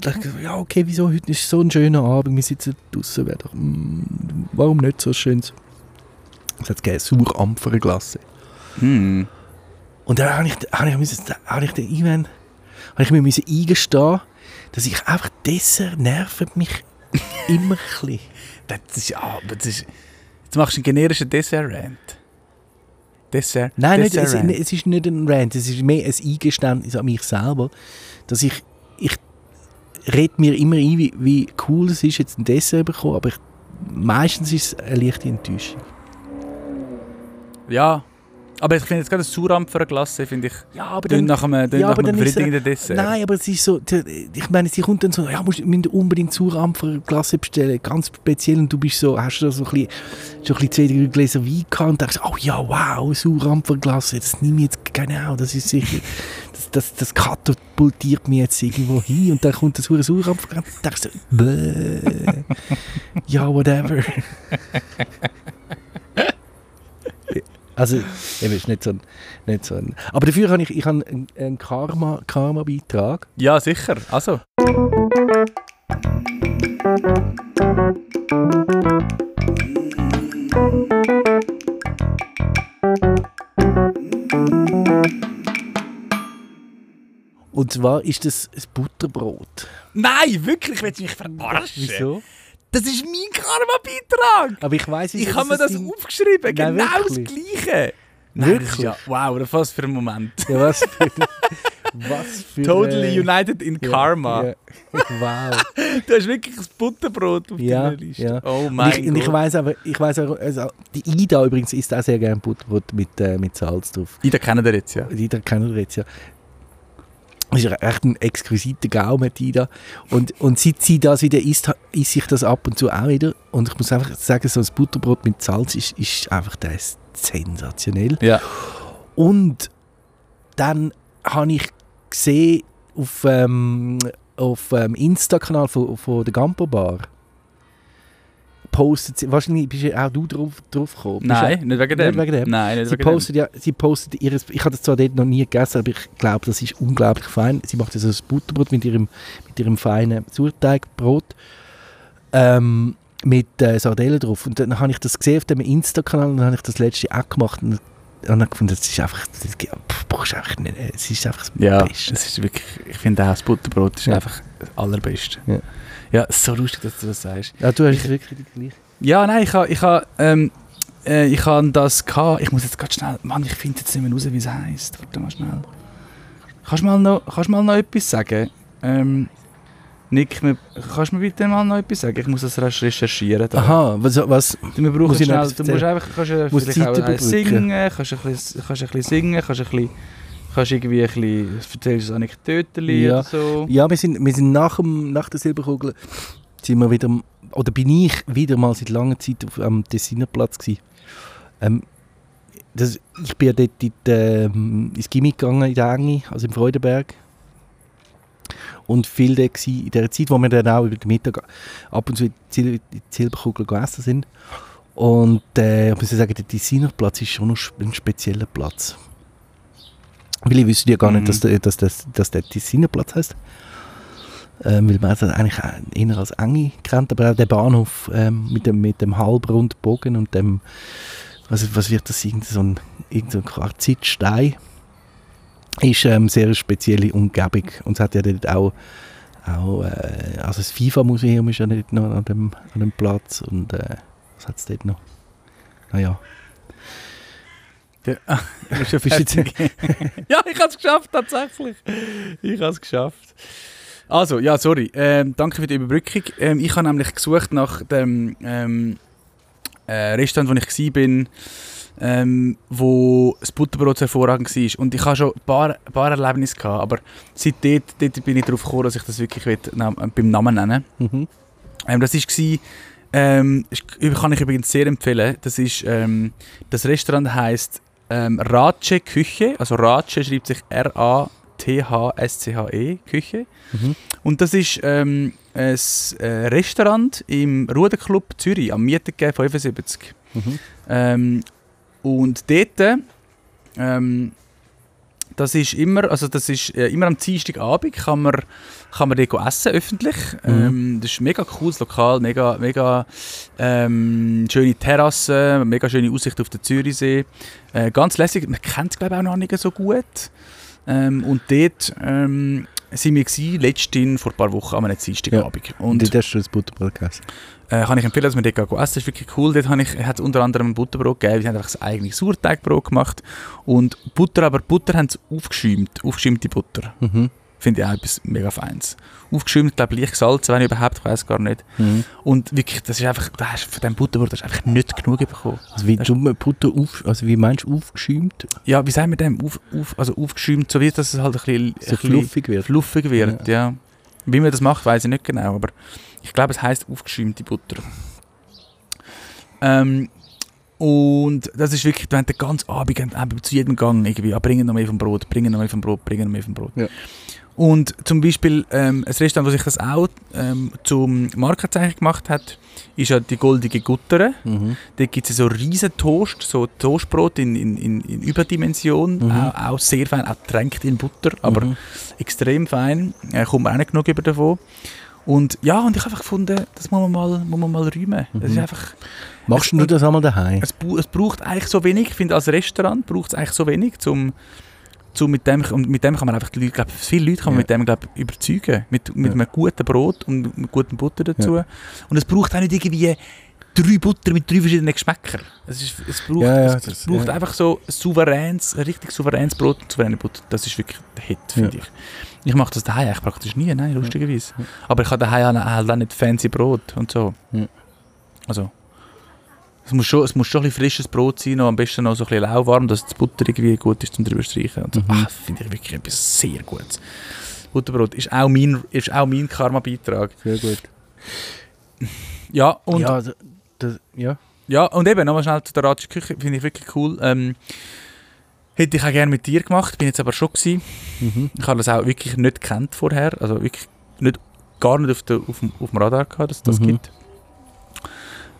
Da dachte ich, ja okay, wieso, heute ist so ein schöner Abend, wir sitzen draußen, wäre doch, mm, warum nicht so schön? Es hat gegeben, Sauerampferglasse. Hm. Und dann habe ich, habe ich, müssen, habe ich den irgendwann, habe ich mir müssen eingestehen, dass ich einfach Dessert nerven mich *laughs* immer ein bisschen. Das ist, aber das ist... Jetzt machst du einen generischen Dessert-Rant. Dessert. Nein, nicht, es, es ist nicht ein Rant, es ist mehr ein Eingeständnis an mich selber, dass ich, ich rede mir immer ein, wie, wie cool es ist, jetzt ein Dessert zu bekommen, aber ich, meistens ist es eine leichte Enttäuschung. Ja. Aber ich finde jetzt gerade das Surampfer-Glasse, finde ich, Ja, aber tönt nach einem, ja, nach einem dann ist befriedigenden Dessert. Nein, aber es ist so, ich meine, sie kommt dann so, ja, musst, müssen unbedingt Surampferglasse bestellen, ganz speziell, und du bist so, hast da so ein bisschen, so ein bisschen zwei, drei Gläser Wein gehabt und denkst, oh ja, wow, Surampferglasse, das nehme ich jetzt, genau, das ist sicher, das, das, das katapultiert mich jetzt irgendwo hin, und dann kommt das Surampferglasse, und denkst so, bäh, *laughs* ja, whatever. Also, eben, ist nicht so ein, nicht so ein, aber dafür habe ich, ich habe einen, einen Karma, Karma-Beitrag. Ja, sicher. Also. Und zwar ist das ein Butterbrot. Nein, wirklich, willst du mich verarschen? Wieso? Das ist mein Karma-Beitrag. Aber ich weiß Ich habe mir das aufgeschrieben, Nein, genau wirklich? das Gleiche. Nein, das Wirklich? ja, wow, was für ein Moment. Ja, was für... *laughs* was für... Totally äh, United in ja, Karma. Ja. Wow. *laughs* Du hast wirklich ein Butterbrot auf Ja, deiner Liste. ja. Oh Und mein ich, und ich Gott. weiß aber, ich weiß auch, also die Ida übrigens isst auch sehr gerne Butterbrot mit, äh, mit Salz drauf. Ida kennen wir jetzt, ja. Ida kennen wir jetzt ja. Das ist echt ein exquisiter Gaumen, die. Und, und seit sie das wieder isst, isst ich das ab und zu auch wieder. Und ich muss einfach sagen, so ein Butterbrot mit Salz ist, ist einfach das ist sensationell. Ja. Und dann habe ich gesehen auf, ähm, auf dem Insta-Kanal von, von der Gampo Bar postet sie, wahrscheinlich bist ja auch du drauf, drauf gekommen. Nein, ja- nicht wegen dem. nicht wegen dem. Nein, nicht Sie wegen postet ja, sie postet ihres, ich habe das zwar dort noch nie gegessen, aber ich glaube, das ist unglaublich fein. Sie macht so ein Butterbrot mit ihrem, mit ihrem feinen Sauerteigbrot ähm, mit äh, Sardellen drauf. Und dann habe ich das gesehen auf dem Insta-Kanal und dann habe ich das letzte auch gemacht und und dann gefunden, das ist einfach, das brauchst einfach nicht, es ist einfach das dem. Ja, Beste. es ist wirklich, ich finde auch das Butterbrot ist Ja. einfach das Allerbeste. Ja. Ja, so lustig, dass du das sagst. Ja, du hast wirklich die gleiche. Ja, nein, ich habe ich ha, ähm, äh, ich ha das gehabt. Ich muss jetzt ganz schnell, Mann, ich finde jetzt nicht mehr raus, wie es heisst. Warte mal schnell. Kannst du mal noch, kannst du mal noch etwas sagen? Ähm, Nick, kannst du mir bitte mal noch etwas sagen? Ich muss das rasch recherchieren. Da. Aha, was, was Du, wir brauchen Muss ich schnell, du musst einfach kannst, äh, Muss vielleicht auch, singen, kannst ein bisschen, kannst ein bisschen singen, kannst ein bisschen, kannst irgendwie ein bisschen, erzählst du Anekdoten Ja. oder so. Ja, wir sind, wir sind nach, dem, nach der Silberkugel sind wir wieder, oder bin ich wieder mal seit langer Zeit auf, am Tessinerplatz gewesen. Ähm, das, ich bin ja dort in die, ähm, ins Gimmick gegangen, in der Enge, also im Freudenberg. Und viel gewesen, in der Zeit, wo wir dann auch über den Mittag ab und zu in die Silberkugel gegessen sind. Und äh, ich muss sagen, der Tessinerplatz ist schon noch ein spezieller Platz. Ich wüsste ja gar Mhm. nicht, dass der, dass, das, dass der Tessinerplatz heißt. Ähm, weil man also eigentlich eher als Enge kennt, aber auch der Bahnhof ähm, mit, dem, mit dem halbrunden Bogen und dem, was, was wird das, irgend so ein, irgend so ein Quarzitstein, ist ähm, sehr eine spezielle Umgebung und es hat ja dort auch, auch äh, also das FIFA-Museum ist ja dort noch an dem, an dem Platz und äh, was hat es dort noch? Naja. *laughs* *laughs* Ja. Ich habe es geschafft, tatsächlich. Ich habe es geschafft. Also, ja, sorry. Ähm, danke für die Überbrückung. Ähm, ich habe nämlich gesucht nach dem ähm, äh, Restaurant, wo ich war, ähm, wo das Butterbrot so hervorragend war. Und ich habe schon ein paar, ein paar Erlebnisse gehabt, aber seit dort, dort bin ich darauf gekommen, dass ich das wirklich will, nam, beim Namen nennen Mhm. ähm, das war, ähm, kann ich übrigens sehr empfehlen. Das, ist, ähm, das Restaurant heisst ähm, Ratsche Küche. Also Ratsche schreibt sich R-A-T-H-S-C-H-E Küche. Mhm. Und das ist ähm, ein äh, Restaurant im Ruderclub Zürich am Mietengehen 75. Mhm. Ähm, und dort, ähm, das ist immer, also das ist äh, immer am Dienstagabend kann man, kann man dort essen, öffentlich. Mhm. Ähm, das ist ein mega cooles Lokal, mega, mega ähm, schöne Terrasse, mega schöne Aussicht auf den Zürichsee. Äh, ganz lässig, man kennt es glaube ich auch noch nicht so gut. Ähm, und dort ähm, sind wir gewesen, letztens vor ein paar Wochen am Dienstagabend. Und dort hast du das Butterbrot gegessen. Äh, kann ich empfehlen, dass man dort essen. Das ist wirklich cool. Dort habe ich, hat es unter anderem ein Butterbrot gegeben. Die haben einfach das eigene Sauerteigbrot gemacht. Und Butter, aber Butter haben sie aufgeschäumt. Aufgeschäumte Butter. Mhm. Finde ich auch etwas mega Feines. Aufgeschäumt, glaube ich, leicht gesalzen, wenn überhaupt, ich weiß gar nicht. Mhm. Und wirklich, das ist einfach, da hast, von diesem Butterbrot hast du einfach nicht genug bekommen. Also wie man Butter auf, also wie meinst du aufgeschäumt? Ja, wie sagen wir dem? Auf, auf, also aufgeschäumt, so wie dass es halt ein bisschen, So ein bisschen fluffig wird. fluffig wird. Ja. Wie man das macht, weiß ich nicht genau, aber ich glaube, es heißt aufgeschäumte Butter. Ähm, und das ist wirklich, hast den ganzen Abend eben zu jedem Gang irgendwie, ah, bringen noch mehr vom Brot, bringen noch mehr vom Brot, bringen noch mehr vom Brot. Ja. Und zum Beispiel ähm, ein Restaurant, das sich das auch ähm, zum Markenzeichen gemacht hat, ist ja die Goldige Gutter. Mhm. Dort gibt es so riesen Toast, so Toastbrot in, in, in, in Überdimension, Mhm. auch, auch sehr fein, auch tränkt in Butter, aber Mhm. extrem fein. Äh, kommt man auch nicht genug über davon. Und ja, und ich habe einfach gefunden, das muss man mal, muss man mal räumen. Das ist Mhm. einfach, Machst Es- du das einmal daheim? es, es braucht eigentlich so wenig, ich finde als Restaurant braucht es eigentlich so wenig, zum, zum mit, dem, und mit dem kann man einfach die Leute, glaub, viele Leute kann man Ja. mit dem glaub, überzeugen. Mit, mit Ja. einem guten Brot und mit gutem Butter dazu. Und es braucht auch nicht irgendwie drei Butter mit drei verschiedenen Geschmäckern. Es, ist, es braucht, Ja, ja, es, das- es braucht ja. einfach so ein souveränes, ein richtig souveränes Brot und souveräne Butter. Das ist wirklich der Hit, finde ich. Ich mache das daheim eigentlich praktisch nie, nein, lustigerweise. Aber ich habe daheim auch- halt auch nicht fancy Brot und so. Also, es muss, schon, es muss schon ein bisschen frisches Brot sein, noch, am besten noch so ein bisschen lauwarm, dass die Butter irgendwie gut ist zum drüber streichen. Und so. Mhm. Ah, finde ich wirklich etwas sehr Gutes. Butterbrot ist auch mein, ist auch mein Karma-Beitrag. Sehr gut. Ja, und ja, das, das, ja. Ja, und eben, nochmal schnell zu der Ratschen Küche, finde ich wirklich cool. Ähm, hätte ich auch gerne mit dir gemacht, bin jetzt aber schon gewesen. Mhm. Ich habe das auch wirklich nicht gekannt vorher, also wirklich nicht, gar nicht auf, der, auf, dem, auf dem Radar gehabt, dass es das Mhm. gibt.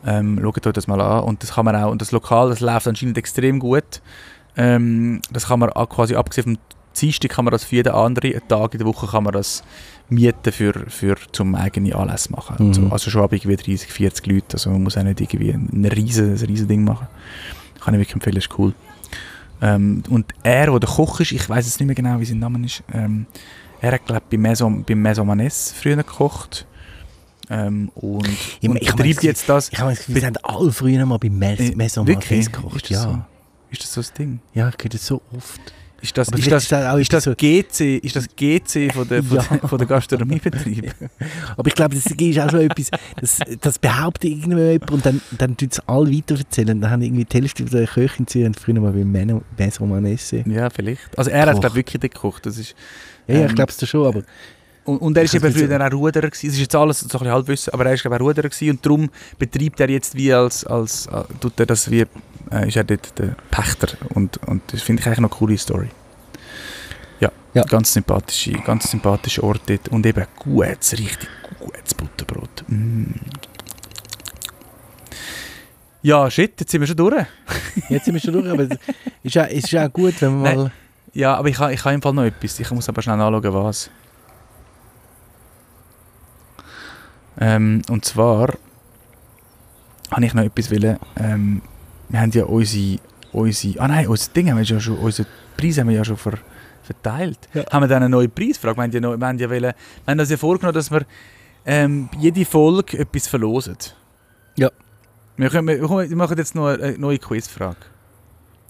Ähm, schaut euch das mal an. Und das kann man auch, und das Lokal, das läuft anscheinend extrem gut. Ähm, das kann man auch quasi abgesehen vom Dienstag kann man das für jeden anderen Tag in der Woche kann man das mieten für, für zum eigenen Anlass machen. Mhm. Und so. Also schon ab irgendwie 30, 40 Leute. Also man muss auch nicht irgendwie ein riesen, ein riesen Ding machen. Kann ich wirklich empfehlen, ist cool. Ähm, und er, der der Koch ist, ich weiß jetzt nicht mehr genau, wie sein Name ist, ähm, er hat, glaube ich, bei Maison, bei Maison früher gekocht. Ähm, und, Ich- und ich das- jetzt das. Ich habe Gefühl, wir haben alle früher mal bei Mes Äh, Maison? Marquez gekocht. Ist das Ja. so? Ist das so das Ding? ja, ich höre das so oft. Ist das, Aber ist das, das ist das GC, ist das GC von der, *laughs* von Ja. der, von der Gastronomiebetrieb? *laughs* Aber ich glaube, das ist auch schon etwas, das, das behauptet irgendjemand und dann, dann tut es alle weiter erzählen. Dann haben irgendwie die Hälfte der Köchin sie haben früher mal bei Meno- Maison Manesse. ja, vielleicht. Also er hat, glaube wirklich gekocht. Das ist, Ja, ja, Ähm, ich glaube es schon, aber Und, und er ist eben früher auch Ruderer gewesen. Es ist jetzt alles so ein bisschen Halbwissen, aber er ist glaube ich auch Ruderer gewesen und darum betreibt er jetzt wie als, als äh, tut er das wie, äh, ist er dort der Pächter und, und das finde ich eigentlich noch eine coole Story. Ja, Ja. ganz sympathische, ganz sympathischer Ort dort und eben gutes, richtig gutes Butterbrot. Mm. Ja, shit, jetzt sind wir schon durch. *laughs* jetzt sind wir schon durch. Aber es ist auch, es ist auch gut, wenn man mal... Ja, aber ich habe ich ha im Fall noch etwas. Ich muss aber schnell anschauen, was. Ähm, und zwar habe ich noch etwas wollen. Ähm, wir haben ja unsere, unsere... Ah nein, unser Ding haben wir ja schon... Unsere Preise haben wir ja schon ver, verteilt. Ja. Haben wir dann eine neue Preisfrage? Wir haben ja, noch, wir haben ja, wollen, wir haben das ja vorgenommen, dass wir ähm, jede Folge etwas verlosen. Ja. Wir, können, wir, machen jetzt noch eine neue Quizfrage.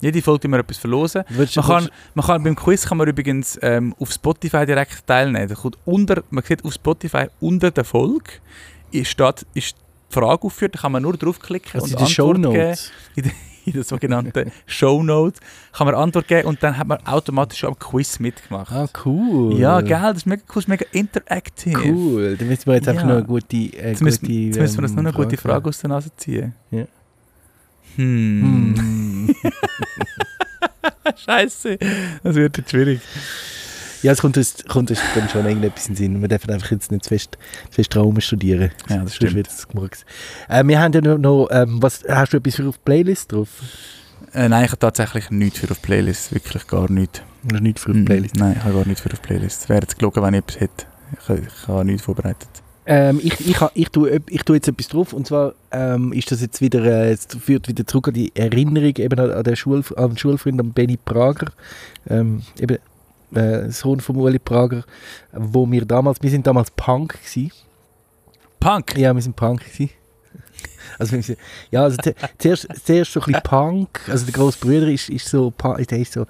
Jede Folge wir etwas verlosen. Du- Man kann, man kann, beim Quiz kann man übrigens ähm, auf Spotify direkt teilnehmen. Da kommt unter, man sieht auf Spotify unter der Folge ist, steht, ist Frage aufgeführt, da kann man nur draufklicken also und in Antwort geben. Notes. *laughs* In der sogenannten *laughs* Show Notes kann man Antwort geben und dann hat man automatisch am Quiz mitgemacht. Ah, cool. Ja, geil, das ist mega cool, das ist mega interaktiv. Cool. Dann müssen wir jetzt einfach Ja. noch eine gute, äh, Jetzt müssen, gute jetzt müssen wir uns ähm, noch eine gute Frage Frage aus der Nase ziehen. Ja. Hm. Hm. *laughs* Scheiße, das wird jetzt schwierig. Ja, es kommt uns, kommt uns dann schon irgendetwas in den Sinn. Wir dürfen einfach jetzt nicht zu fest, zu fest Traum studieren. Ja, das stimmt. gemurks. Äh, wir haben ja noch, noch ähm, was, hast du etwas für auf Playlist drauf? Äh, nein, ich habe tatsächlich nichts für auf die Playlist, wirklich gar nichts. Oder nicht für auf die Playlist? Nein, ich habe gar nichts für auf die Playlist. Es wäre jetzt gelogen, wenn ich etwas hätte. Ich, ich habe nichts vorbereitet. Ähm, ich, ich, ich, tue, ich tue jetzt etwas drauf und zwar ähm, ist das jetzt wieder, äh, es führt wieder zurück an die Erinnerung eben an, an den, Schul, an den Schulfreund, an Benny Prager, ähm, eben äh, Sohn von Uli Prager, wo wir damals, wir sind damals Punk gewesen. Punk! Ja, wir sind Punk gewesen. *laughs* Also, ja, also zu- zuerst, zuerst so ein bisschen Punk, also der grosse Bruder ist, ist so, der ist so,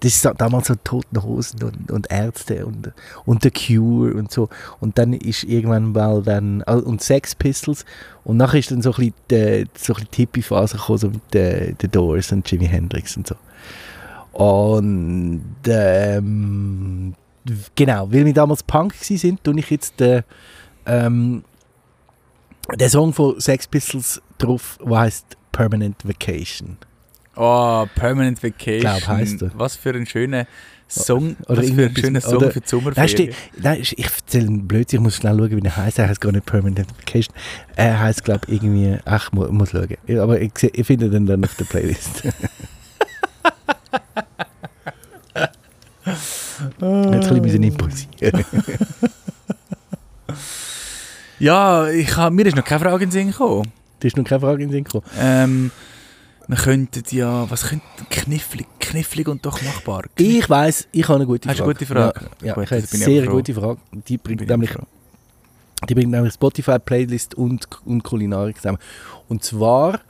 das ist damals so Toten Hosen und, und Ärzte und, und The Cure und so. Und dann ist irgendwann mal dann, ah, und Sex Pistols und nachher ist dann so ein bisschen die, so ein bisschen Hippie-Phase gekommen, so mit den The Doors und Jimi Hendrix und so. Und ähm, genau, weil wir damals Punk sind, tue ich jetzt den, ähm, den Song von Sex Pistols drauf, der heißt Permanent Vacation. Oh, Permanent Vacation. Glaub, heisst er. Was für ein schöner Song, Oder was für ein schöner Song oder- für die Sommerferien. ste- nein, ich erzähle einen Blödsinn, ich muss schnell schauen, wie er heißt. Er heißt gar nicht Permanent Vacation. Er heißt, glaube ich, irgendwie. Ach, ich mu muss schauen. Aber ich, ich finde den dann auf der Playlist. *laughs* Jetzt ein bisschen müssen impulsieren. Ja, ich hab, mir ist noch keine Frage in den Sinn gekommen. Da ist noch keine Frage in den Sinn gekommen. Ähm, wir könnten ja, was könnte, knifflig, knifflig und doch machbar. Ich weiss, ich habe eine gute Hast du Frage. eine gute Frage? Ja, ja Gut, ich habe eine sehr gute Frage. Die bringt, Bin nämlich, die bringt nämlich Spotify, Playlist und, und Kulinarik zusammen. Und zwar,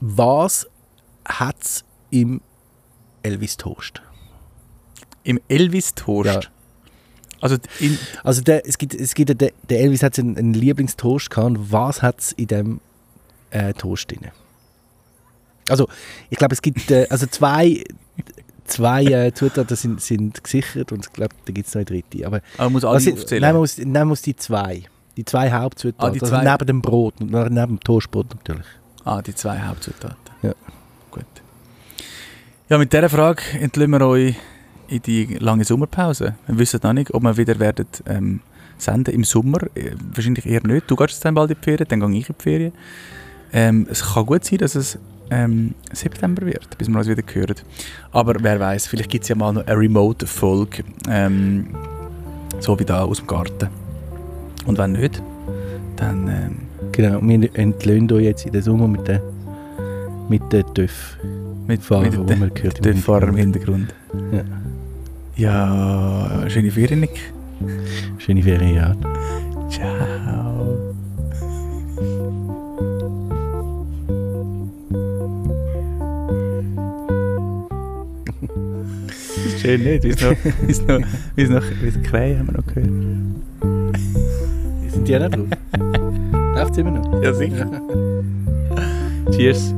was hat es im Elvis Toast? Im Elvis-Toast. Ja. Also Also der, es gibt, es gibt der, der Elvis hat einen, einen Lieblingstoast gehabt. Und was hat es in dem äh, Toast drin? Also ich glaube, es gibt äh, also zwei, zwei äh, Zutaten sind, sind gesichert und ich glaube, da gibt es noch eine dritte. Aber aber man muss alle was sind- aufzählen. nein, man muss, nein, man muss die zwei. Die zwei Hauptzutaten. Ah, die Also zwei. neben dem Brot und neben dem Toastbrot natürlich. Ah, die zwei Hauptzutaten. Ja. Ja, mit dieser Frage entlösen wir euch in die lange Sommerpause. Wir wissen noch nicht, ob wir wieder werden, ähm, senden im Sommer. Äh, wahrscheinlich eher nicht. Du gehst dann bald in die Ferien, dann gehe ich in die Ferien. Ähm, es kann gut sein, dass es ähm, September wird, bis wir uns wieder hören. Aber wer weiß, vielleicht gibt es ja mal noch eine Remote-Folge, ähm, so wie da aus dem Garten. Und wenn nicht, dann... Ähm, Genau, wir entlöhnen euch jetzt in den Sommer mit den mit den TÜV. Mit, Fahrer, mit den gehört den Fahrer im Hintergrund. Ja. Ja, schöne Ferien, Nick. Schöne Ferien, ja. Ciao. *laughs* Schön nicht, wie es noch, *laughs* wie es noch, wie es noch, wie es Krähen haben wir noch gehört. Sind die auch noch drauf? *laughs* Läuft immer noch? Ja, sicher. Cheers.